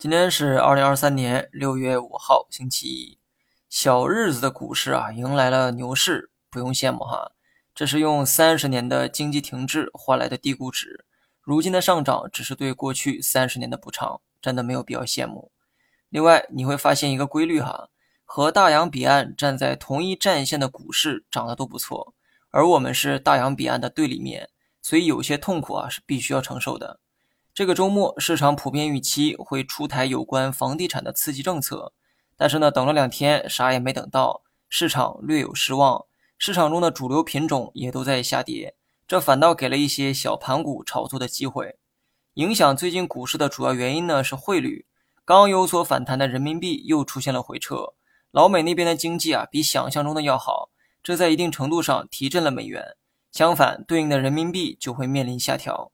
今天是二零二三年六月五号，星期一。小日子的股市啊，迎来了牛市，不用羡慕哈。这是用三十年的经济停滞换来的低估值，如今的上涨只是对过去三十年的补偿，真的没有必要羡慕。另外，你会发现一个规律哈，和大洋彼岸站在同一战线的股市涨得都不错，而我们是大洋彼岸的对立面，所以有些痛苦啊是必须要承受的。这个周末，市场普遍预期会出台有关房地产的刺激政策，但是呢，等了两天，啥也没等到，市场略有失望。市场中的主流品种也都在下跌，这反倒给了一些小盘股炒作的机会。影响最近股市的主要原因呢是汇率，刚有所反弹的人民币又出现了回撤。老美那边的经济啊比想象中的要好，这在一定程度上提振了美元。相反，对应的人民币就会面临下调。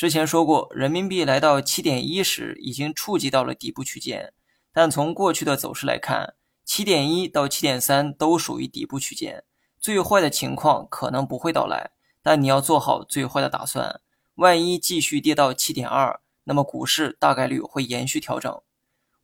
之前说过，人民币来到七点一时，已经触及到了底部区间。但从过去的走势来看，七点一到七点三都属于底部区间，最坏的情况可能不会到来。但你要做好最坏的打算，万一继续跌到七点二，那么股市大概率会延续调整。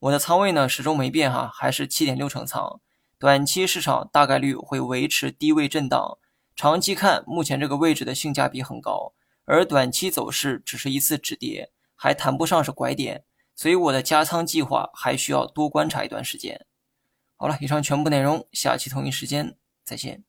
我的仓位呢始终没变哈，还是七点六成仓。短期市场大概率会维持低位震荡，长期看，目前这个位置的性价比很高。而短期走势只是一次止跌，还谈不上是拐点，所以我的加仓计划还需要多观察一段时间。好了，以上全部内容，下期同一时间再见。